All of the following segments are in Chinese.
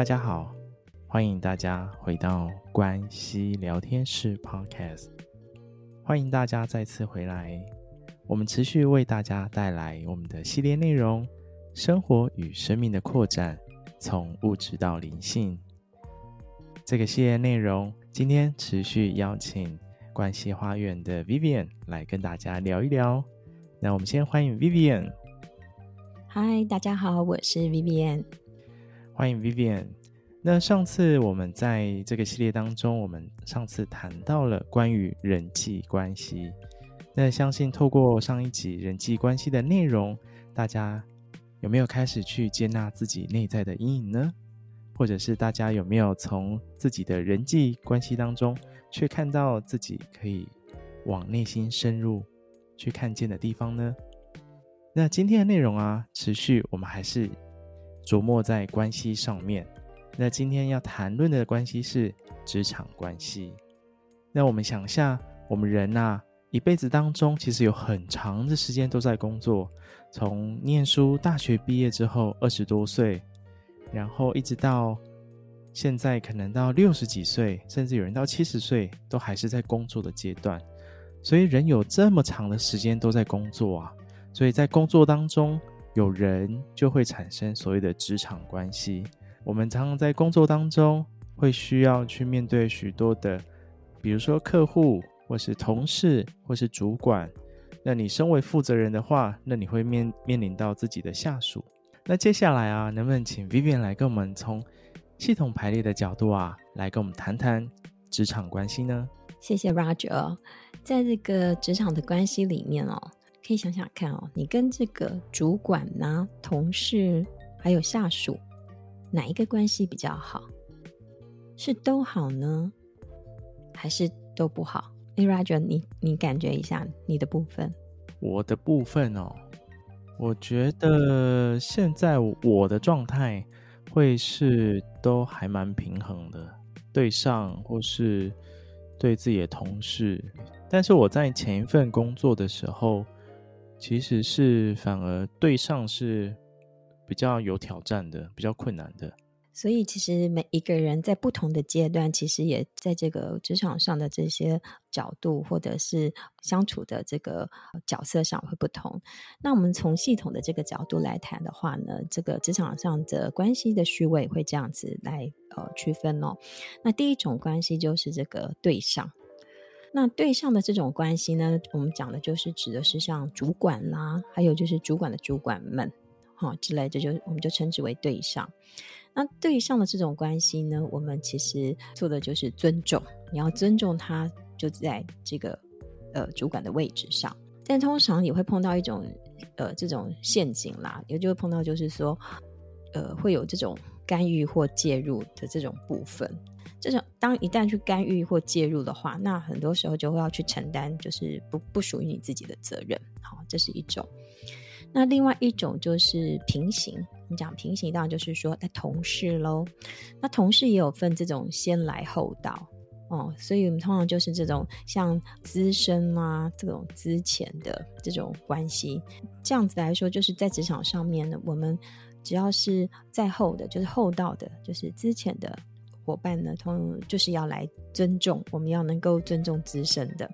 大家好，欢迎大家回到关系聊天室 Podcast。欢迎大家再次回来，我们持续为大家带来我们的系列内容：生活与生命的扩展，从物质到灵性。这个系列内容今天持续邀请关系花园的 Vivian 来跟大家聊一聊。那我们先欢迎 Vivian。嗨，大家好，我是 Vivian。欢迎 Vivian。那上次我们在这个系列当中，我们上次谈到了关于人际关系。那相信透过上一集人际关系的内容，大家有没有开始去接纳自己内在的阴影呢？或者是大家有没有从自己的人际关系当中，去看到自己可以往内心深入去看见的地方呢？那今天的内容啊，持续我们还是。琢磨在关系上面，那今天要谈论的关系是职场关系。那我们想一下，我们人啊，一辈子当中其实有很长的时间都在工作，从念书大学毕业之后二十多岁，然后一直到现在可能到六十几岁，甚至有人到七十岁都还是在工作的阶段。所以人有这么长的时间都在工作啊，所以在工作当中。有人就会产生所谓的职场关系。我们常常在工作当中会需要去面对许多的，比如说客户，或是同事，或是主管。那你身为负责人的话，那你会面面临到自己的下属。那接下来啊，能不能请 Vivian 来跟我们从系统排列的角度啊，来跟我们谈谈职场关系呢？谢谢 Roger。在这个职场的关系里面哦。可以想想看哦，你跟这个主管呐、啊、同事还有下属，哪一个关系比较好？是都好呢，还是都不好？哎，Roger，你你感觉一下你的部分。我的部分哦，我觉得现在我的状态会是都还蛮平衡的，对上或是对自己的同事。但是我在前一份工作的时候。其实是反而对上是比较有挑战的，比较困难的。所以其实每一个人在不同的阶段，其实也在这个职场上的这些角度，或者是相处的这个角色上会不同。那我们从系统的这个角度来谈的话呢，这个职场上的关系的序位会这样子来呃区分哦。那第一种关系就是这个对上。那对上的这种关系呢，我们讲的就是指的是像主管啦，还有就是主管的主管们，哈之类的，就我们就称之为对上。那对上的这种关系呢，我们其实做的就是尊重，你要尊重他，就在这个呃主管的位置上。但通常也会碰到一种呃这种陷阱啦，也就会碰到就是说，呃会有这种干预或介入的这种部分。这种当一旦去干预或介入的话，那很多时候就会要去承担，就是不不属于你自己的责任。好，这是一种。那另外一种就是平行。你讲平行，当然就是说，那同事喽。那同事也有分这种先来后到哦，所以我们通常就是这种像资深啊这种资浅的这种关系。这样子来说，就是在职场上面呢，我们只要是在后的，就是后到的，就是资浅的。伙伴呢，通就是要来尊重，我们要能够尊重资深的，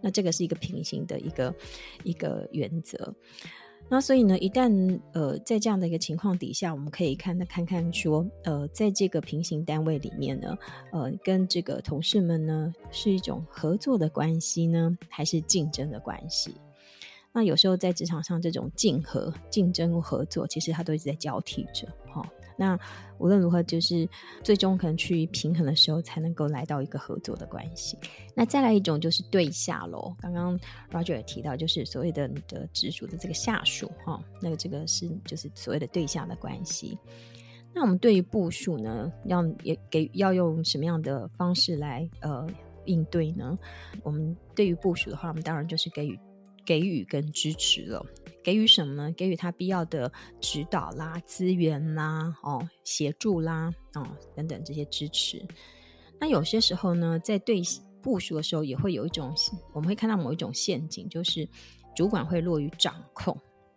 那这个是一个平行的一个一个原则。那所以呢，一旦呃在这样的一个情况底下，我们可以看看看说，呃，在这个平行单位里面呢，呃，跟这个同事们呢是一种合作的关系呢，还是竞争的关系？那有时候在职场上，这种竞合、竞争、合作，其实它都一直在交替着，哈、那无论如何，就是最终可能去平衡的时候，才能够来到一个合作的关系。那再来一种就是对下喽。刚刚 Roger 也提到，就是所谓的你的直属的这个下属哈，那个这个是就是所谓的对下的关系。那我们对于部署呢，要也给要用什么样的方式来呃应对呢？我们对于部署的话，我们当然就是给予给予跟支持了。给予什么呢？给予他必要的指导啦、资源啦、哦协助啦、哦等等这些支持。那有些时候呢，在对部署的时候，也会有一种我们会看到某一种陷阱，就是主管会落于掌控。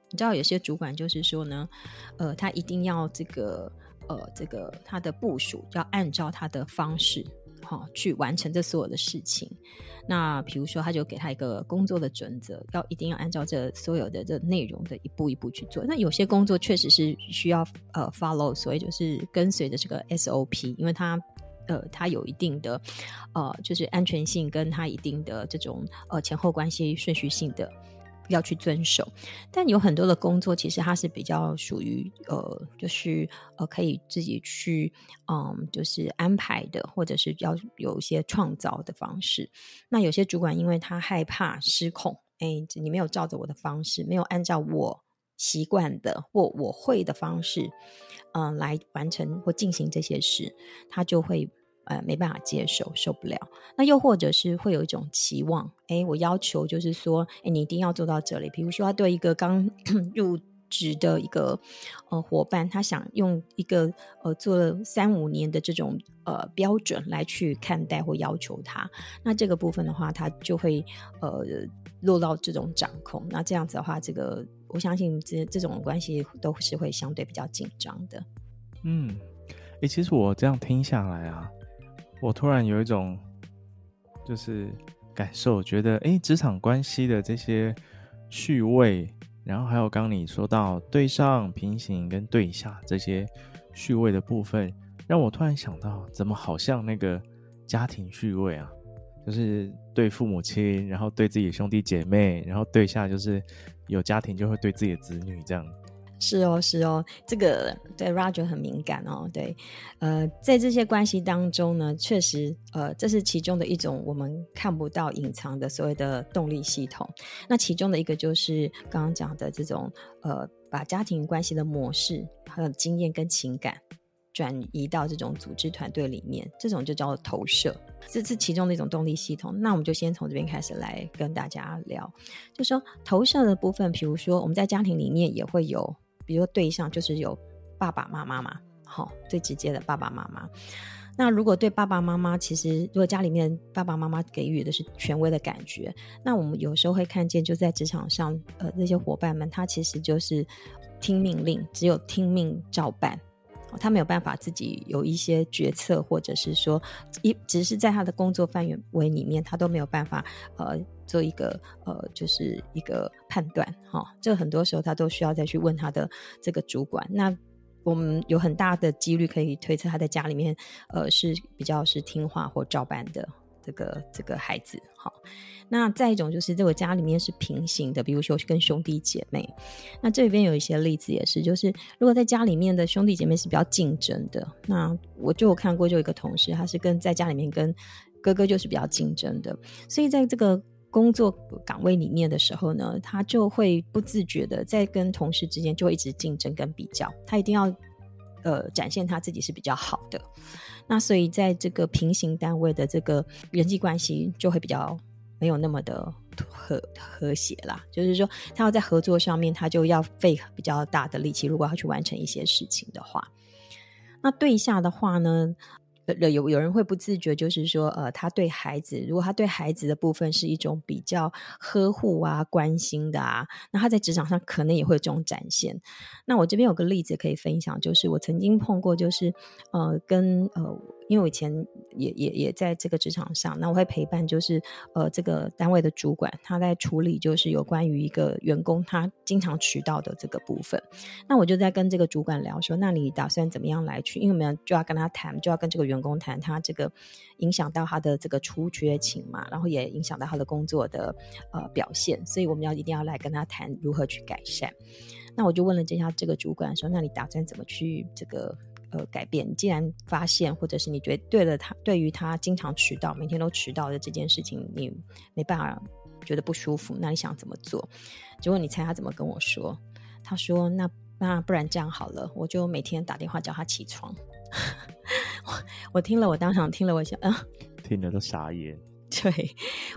你知道，有些主管就是说呢，呃，他一定要这个。呃，这个他的部署要按照他的方式，哈、哦，去完成这所有的事情。那比如说，他就给他一个工作的准则，要一定要按照这所有的这内容的一步一步去做。那有些工作确实是需要呃 follow，所以就是跟随着这个 SOP，因为他呃他有一定的呃就是安全性，跟他一定的这种呃前后关系顺序性的。要去遵守，但有很多的工作其实它是比较属于呃，就是呃可以自己去嗯，就是安排的，或者是要有一些创造的方式。那有些主管因为他害怕失控，哎，你没有照着我的方式，没有按照我习惯的或我会的方式，嗯、来完成或进行这些事，他就会。呃，没办法接受，受不了。那又或者是会有一种期望，哎，我要求就是说，哎，你一定要做到这里。比如说，他对一个刚 入职的一个呃伙伴，他想用一个呃做了三五年的这种呃标准来去看待或要求他。那这个部分的话，他就会呃落到这种掌控。那这样子的话，这个我相信这这种关系都是会相对比较紧张的。嗯，诶，其实我这样听下来啊。我突然有一种就是感受，觉得诶，职场关系的这些序位，然后还有刚你说到对上、平行跟对下这些序位的部分，让我突然想到，怎么好像那个家庭序位啊，就是对父母亲，然后对自己兄弟姐妹，然后对下就是有家庭就会对自己的子女这样。是哦，是哦，这个对 Roger 很敏感哦。对，呃，在这些关系当中呢，确实，呃，这是其中的一种我们看不到、隐藏的所谓的动力系统。那其中的一个就是刚刚讲的这种，呃，把家庭关系的模式、还有经验跟情感转移到这种组织团队里面，这种就叫做投射。这是其中的一种动力系统。那我们就先从这边开始来跟大家聊，就说投射的部分，比如说我们在家庭里面也会有。比如说对象就是有爸爸妈妈嘛，好，最直接的爸爸妈妈。那如果对爸爸妈妈，其实如果家里面爸爸妈妈给予的是权威的感觉，那我们有时候会看见，就在职场上，呃，那些伙伴们，他其实就是听命令，只有听命照办，他没有办法自己有一些决策，或者是说，一只是在他的工作范围里面，他都没有办法，呃。做一个呃，就是一个判断哈、哦，这很多时候他都需要再去问他的这个主管。那我们有很大的几率可以推测他在家里面呃是比较是听话或照办的这个这个孩子哈、那再一种就是这个家里面是平行的，比如说跟兄弟姐妹。那这边有一些例子也是，就是如果在家里面的兄弟姐妹是比较竞争的，那我就有看过，就一个同事他是跟在家里面跟哥哥就是比较竞争的，所以在这个。工作岗位里面的时候呢，他就会不自觉的在跟同事之间就会一直竞争跟比较，他一定要呃展现他自己是比较好的。那所以在这个平行单位的这个人际关系就会比较没有那么的和和谐啦。就是说，他要在合作上面，他就要费比较大的力气，如果要去完成一些事情的话，那对下的话呢？有有人会不自觉，就是说，呃，他对孩子，如果他对孩子的部分是一种比较呵护啊、关心的啊，那他在职场上可能也会有这种展现。那我这边有个例子可以分享，就是我曾经碰过，就是呃，跟呃。因为我以前也也也在这个职场上，那我会陪伴，就是呃这个单位的主管，他在处理就是有关于一个员工他经常迟到的这个部分。那我就在跟这个主管聊说，那你打算怎么样来去？因为我们就要跟他谈，就要跟这个员员工谈，他这个影响到他的这个出缺勤嘛，然后也影响到他的工作的呃表现，所以我们要一定要来跟他谈如何去改善。那我就问了这下这个主管说，那你打算怎么去这个？呃改变。既然发现，或者是你觉得对了他，对于他经常迟到，每天都迟到的这件事情，你没办法觉得不舒服，那你想怎么做？结果你猜他怎么跟我说？他说：“那那不然这样好了，我就每天打电话叫他起床。”我 我听了，我当场听了，我想，嗯、呃，听了都傻眼。对，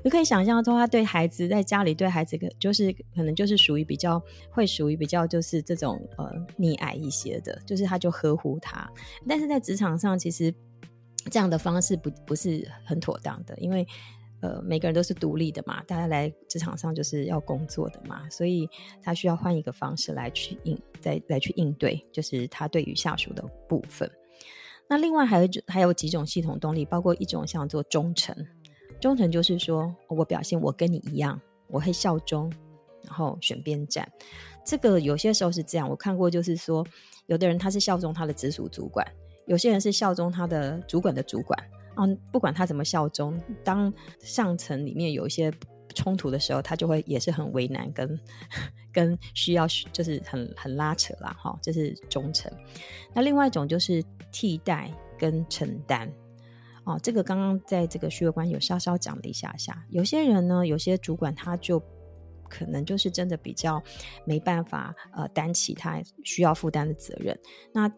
我可以想象说，他对孩子在家里对孩子，就是可能就是属于比较会属于比较就是这种呃溺爱一些的，就是他就呵护他。但是在职场上，其实这样的方式不不是很妥当的，因为呃每个人都是独立的嘛，大家来职场上就是要工作的嘛，所以他需要换一个方式来去应再来去应对，就是他对于下属的部分。那另外还有还有几种系统动力，包括一种像做忠诚。忠诚就是说，我表现我跟你一样，我会效忠，然后选边站。这个有些时候是这样，我看过，就是说，有的人他是效忠他的直属主管，有些人是效忠他的主管的主管。嗯，不管他怎么效忠，当上层里面有一些冲突的时候，他就会也是很为难，跟 跟需要就是很很拉扯啦，哈，这是忠诚。那另外一种就是替代跟承担。哦，这个刚刚在这个需要关系有稍稍讲了一下下。有些人呢，有些主管他就可能就是真的比较没办法呃担起他需要负担的责任。那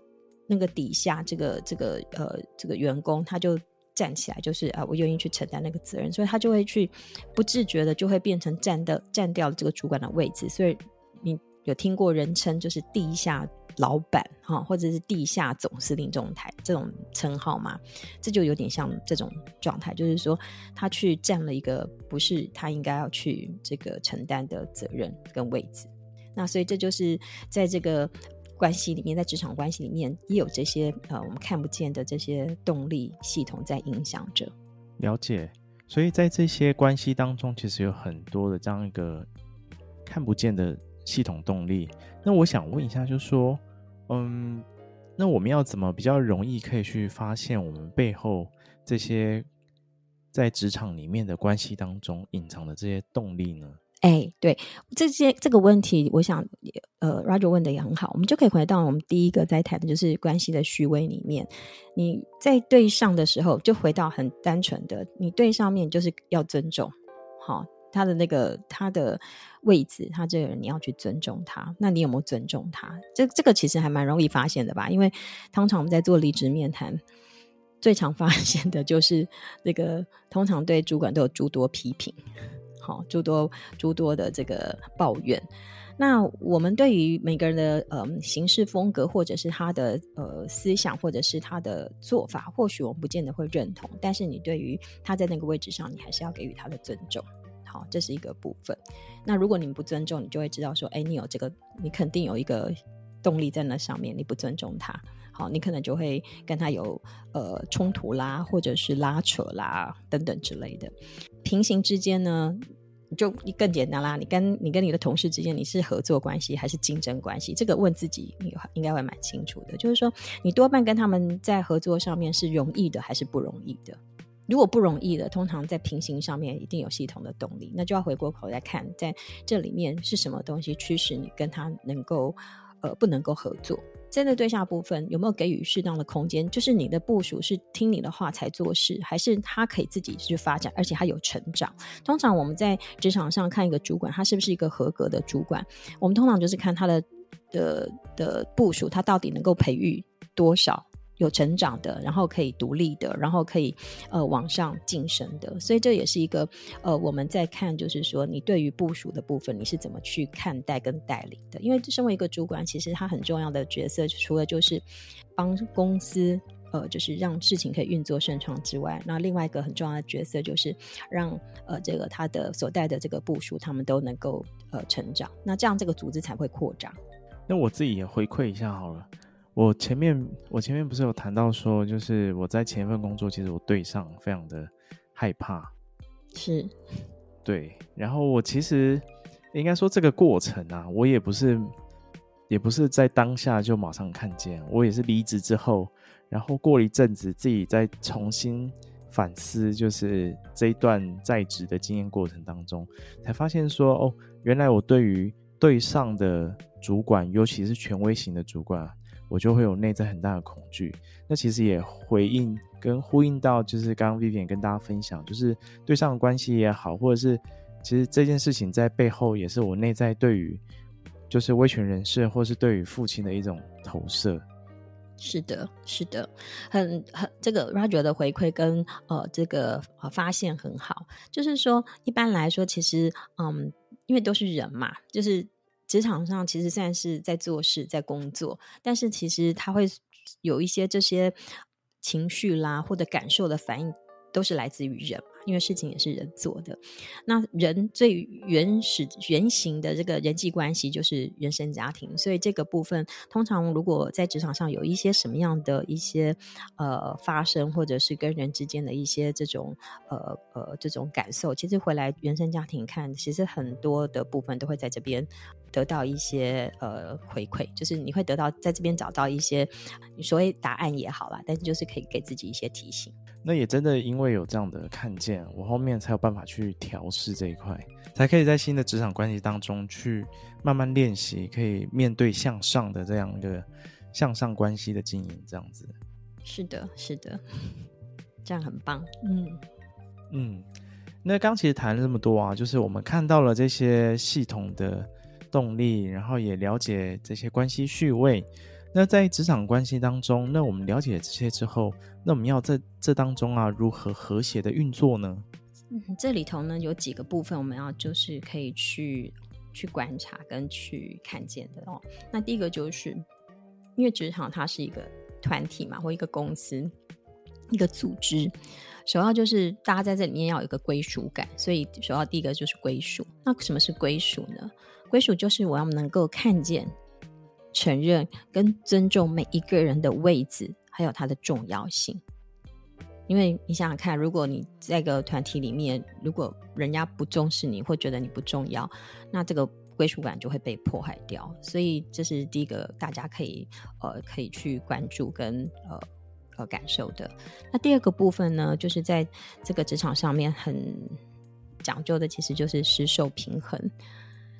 那个底下这个这个呃这个员工他就站起来，就是啊、我愿意去承担那个责任，所以他就会去不自觉的就会变成站的站掉了这个主管的位置。所以你有听过人称就是地下。老板哈，或者是地下总司令这种台这种称号吗，这就有点像这种状态，就是说他去占了一个不是他应该要去这个承担的责任跟位置。那所以这就是在这个关系里面，在职场关系里面也有这些呃我们看不见的这些动力系统在影响着。了解，所以在这些关系当中，其实有很多的这样一个看不见的系统动力。那我想问一下，就是说。嗯，那我们要怎么比较容易可以去发现我们背后这些在职场里面的关系当中隐藏的这些动力呢？哎，对，这些这个问题，我想呃，Roger 问的也很好，我们就可以回到我们第一个在谈的就是关系的虚位里面。你在对上的时候，就回到很单纯的，你对上面就是要尊重，好。他的那个他的位置，他这个人你要去尊重他。那你有没有尊重他？这这个其实还蛮容易发现的吧？因为通常我们在做离职面谈，最常发现的就是那个通常对主管都有诸多批评，好，诸多诸多的这个抱怨。那我们对于每个人的呃行事风格，或者是他的呃思想，或者是他的做法，或许我们不见得会认同，但是你对于他在那个位置上，你还是要给予他的尊重。好，这是一个部分。那如果你不尊重，你就会知道说，哎，你有这个，你肯定有一个动力在那上面。你不尊重他，好，你可能就会跟他有呃冲突啦，或者是拉扯啦等等之类的。平行之间呢，就更简单啦。你跟你跟你的同事之间，你是合作关系还是竞争关系？这个问自己，你应该会蛮清楚的。就是说，你多半跟他们在合作上面是容易的还是不容易的？如果不容易的，通常在平行上面一定有系统的动力，那就要回过头来看，在这里面是什么东西驱使你跟他能够，呃，不能够合作。真的对象部分有没有给予适当的空间？就是你的部署是听你的话才做事，还是他可以自己去发展，而且他有成长？通常我们在职场上看一个主管，他是不是一个合格的主管？我们通常就是看他的的的部署，他到底能够培育多少？有成长的，然后可以独立的，然后可以呃往上晋升的，所以这也是一个呃我们在看，就是说你对于部署的部分，你是怎么去看待跟带领的？因为身为一个主管，其实他很重要的角色，除了就是帮公司呃就是让事情可以运作顺畅之外，那另外一个很重要的角色就是让呃这个他的所带的这个部署他们都能够呃成长，那这样这个组织才会扩张。那我自己也回馈一下好了。我前面我前面不是有谈到说，就是我在前一份工作，其实我对上非常的害怕，是，对。然后我其实应该说这个过程啊，我也不是也不是在当下就马上看见，我也是离职之后，然后过了一阵子，自己再重新反思，就是这一段在职的经验过程当中，才发现说，哦，原来我对于对上的主管，尤其是权威型的主管。我就会有内在很大的恐惧。那其实也回应跟呼应到，就是刚刚 Vivian 跟大家分享，就是对上的关系也好，或者是其实这件事情在背后也是我内在对于就是威权人士，或是对于父亲的一种投射。是的，是的，很很这个 Roger 的回馈跟呃这个呃发现很好，就是说一般来说，其实嗯，因为都是人嘛，就是职场上其实虽然是在做事在工作，但是其实他会有一些这些情绪啦或者感受的反应，都是来自于人。因为事情也是人做的，那人最原始原型的这个人际关系就是原生家庭，所以这个部分通常如果在职场上有一些什么样的一些呃发生，或者是跟人之间的一些这种呃呃这种感受，其实回来原生家庭看，其实很多的部分都会在这边得到一些呃回馈，就是你会得到在这边找到一些你所谓答案也好啦，但是就是可以给自己一些提醒。那也真的因为有这样的看见，我后面才有办法去调试这一块，才可以在新的职场关系当中去慢慢练习，可以面对向上的这样一个向上关系的经营，这样子。是的，是的，这样很棒。嗯嗯，那刚其实谈了这么多啊，就是我们看到了这些系统的动力，然后也了解这些关系序位。那在职场关系当中，那我们了解了这些之后，那我们要在这当中啊，如何和谐的运作呢？嗯，这里头呢有几个部分，我们要就是可以去去观察跟去看见的哦。那第一个就是，因为职场它是一个团体嘛，或一个公司、一个组织，首要就是大家在这里面要有一个归属感，所以首要第一个就是归属。那什么是归属呢？归属就是我要能够看见。承认跟尊重每一个人的位置，还有他的重要性。因为你想想看，如果你在一个团体里面，如果人家不重视你，或觉得你不重要，那这个归属感就会被破坏掉。所以这是第一个，大家可以呃可以去关注跟呃呃感受的。那第二个部分呢，就是在这个职场上面很讲究的，其实就是失受平衡。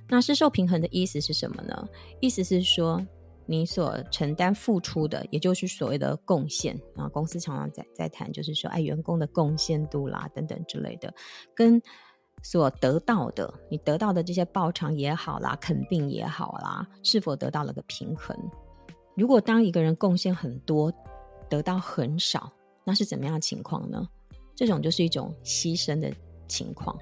那施受平衡的意思是什么呢？意思是说，你所承担付出的，也就是所谓的贡献啊，公司常常在在谈，就是说，哎，员工的贡献度啦，等等之类的，跟所得到的，你得到的这些报偿也好啦，肯定也好啦，是否得到了个平衡？如果当一个人贡献很多，得到很少，那是怎么样的情况呢？这种就是一种牺牲的情况。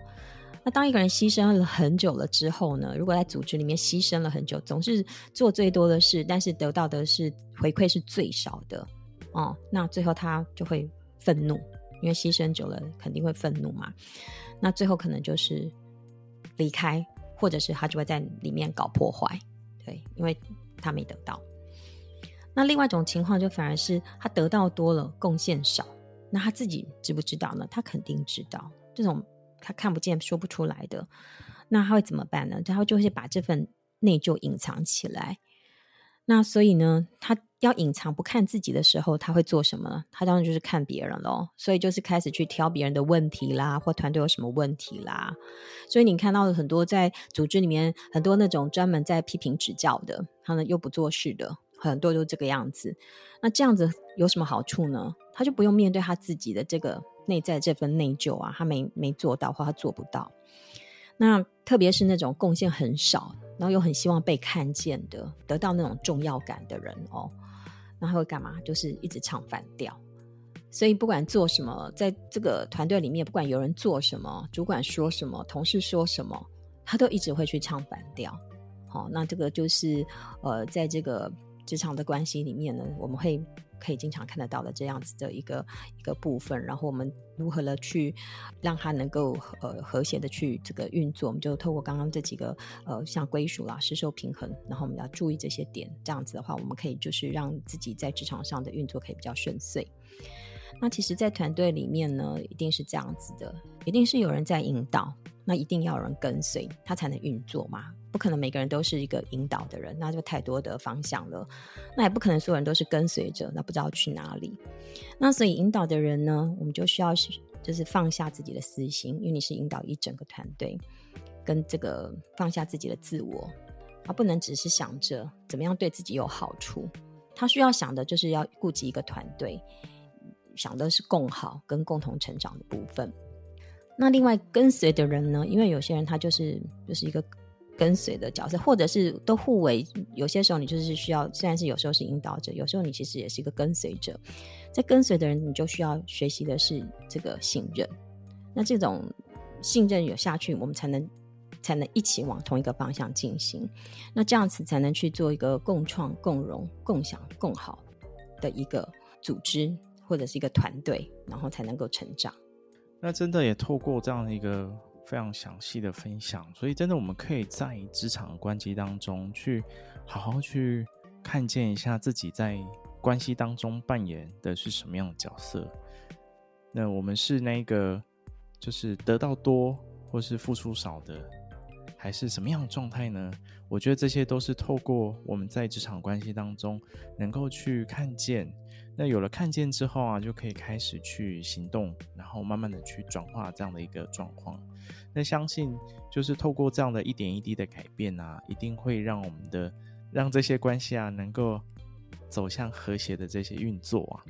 那当一个人牺牲了很久了之后呢？如果在组织里面牺牲了很久，总是做最多的事，但是得到的是回馈是最少的哦。那最后他就会愤怒，因为牺牲久了肯定会愤怒嘛。那最后可能就是离开，或者是他就会在里面搞破坏，对，因为他没得到。那另外一种情况就反而是他得到多了，贡献少，那他自己知不知道呢？他肯定知道这种。他看不见、说不出来的，那他会怎么办呢？他就会把这份内疚隐藏起来。那所以呢，他要隐藏不看自己的时候，他会做什么？他当然就是看别人喽。所以就是开始去挑别人的问题啦，或团队有什么问题啦。所以你看到很多在组织里面很多那种专门在批评指教的，他们又不做事的，很多都这个样子。那这样子有什么好处呢？他就不用面对他自己的这个。内在这份内疚啊，他没没做到，或他做不到。那特别是那种贡献很少，然后又很希望被看见的，得到那种重要感的人哦，那他会干嘛？就是一直唱反调。所以不管做什么，在这个团队里面，不管有人做什么，主管说什么，同事说什么，他都一直会去唱反调。好，那这个就是呃，在这个职场的关系里面呢，我们会。可以经常看得到的这样子的一个一个部分，然后我们如何的去让它能够呃和谐的去这个运作，我们就透过刚刚这几个呃像归属啦、施受平衡，然后我们要注意这些点，这样子的话，我们可以就是让自己在职场上的运作可以比较顺遂。那其实，在团队里面呢，一定是这样子的，一定是有人在引导，那一定要有人跟随，他才能运作嘛。不可能每个人都是一个引导的人，那就太多的方向了。那也不可能所有人都是跟随者，那不知道去哪里。那所以引导的人呢，我们就需要就是放下自己的私心，因为你是引导一整个团队，跟这个放下自己的自我，而不能只是想着怎么样对自己有好处。他需要想的就是要顾及一个团队，想的是共好跟共同成长的部分。那另外跟随的人呢？因为有些人他就是就是一个跟随的角色，或者是都互为。有些时候你就是需要，虽然是有时候是引导者，有时候你其实也是一个跟随者。在跟随的人，你就需要学习的是这个信任。那这种信任有下去，我们才能才能一起往同一个方向进行。那这样子才能去做一个共创、共荣、共享、共好的一个组织或者是一个团队，然后才能够成长。那真的也透过这样的一个非常详细的分享，所以真的我们可以在职场关系当中去好好去看见一下自己在关系当中扮演的是什么样的角色。那我们是那个就是得到多或是付出少的，还是什么样的状态呢？我觉得这些都是透过我们在职场关系当中能够去看见。那有了看见之后啊，就可以开始去行动，然后慢慢的去转化这样的一个状况。那相信就是透过这样的一点一滴的改变啊，一定会让我们的让这些关系啊能够走向和谐的这些运作啊。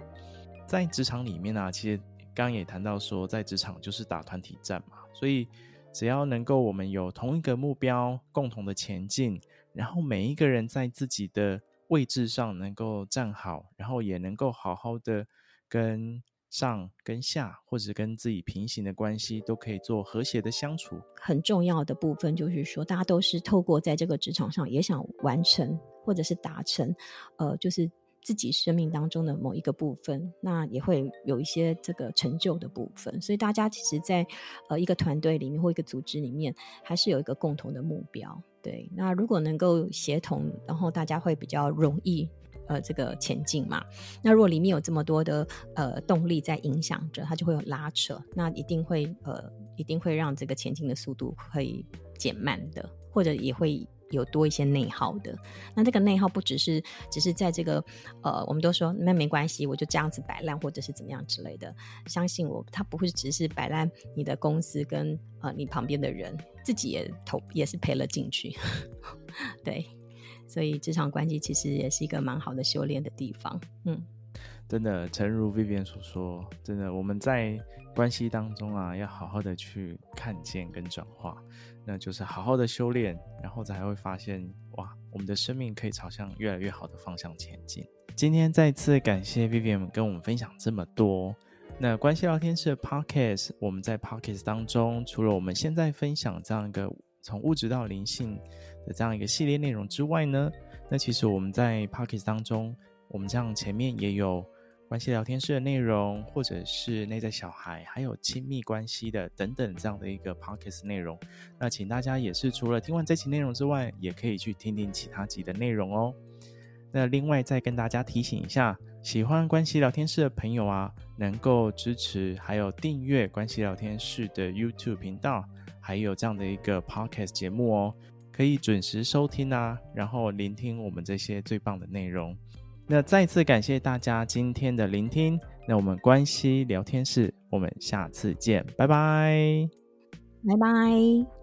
在职场里面啊，其实刚刚也谈到说，在职场就是打团体战嘛，所以只要能够我们有同一个目标，共同的前进，然后每一个人在自己的位置上能够站好，然后也能够好好的跟上、跟下，或者跟自己平行的关系，都可以做和谐的相处。很重要的部分就是说，大家都是透过在这个职场上也想完成，或者是达成，呃，就是自己生命当中的某一个部分，那也会有一些这个成就的部分。所以大家其实在，呃一个团队里面或一个组织里面，还是有一个共同的目标。对，那如果能够协同，然后大家会比较容易，呃，这个前进嘛。那如果里面有这么多的呃动力在影响着，它就会有拉扯，那一定会呃，一定会让这个前进的速度会减慢的，或者也会。有多一些内耗的，那这个内耗不只是只是在这个呃，我们都说那没关系，我就这样子摆烂，或者是怎么样之类的。相信我，它不会只是摆烂你的公司跟呃你旁边的人，自己也投也是赔了进去。对，所以职场关系其实也是一个蛮好的修炼的地方。嗯，真的，诚如 Vivian 所说，真的我们在关系当中啊，要好好的去看见跟转化。那就是好好的修炼，然后才会发现哇，我们的生命可以朝向越来越好的方向前进。今天再次感谢 Vivian 跟我们分享这么多。那关系聊天室的 Podcast，我们在 Podcast 当中，除了我们现在分享这样一个从物质到灵性的这样一个系列内容之外呢，那其实我们在 Podcast 当中，我们这样前面也有。关系聊天室的内容，或者是内在小孩，还有亲密关系的等等这样的一个 podcast 内容，那请大家也是除了听完这期内容之外，也可以去听听其他集的内容哦。那另外再跟大家提醒一下，喜欢关系聊天室的朋友啊，能够支持还有订阅关系聊天室的 YouTube 频道，还有这样的一个 podcast 节目哦，可以准时收听啊，然后聆听我们这些最棒的内容。那再次感谢大家今天的聆听，那我们关系聊天室，我们下次见，拜拜，拜拜。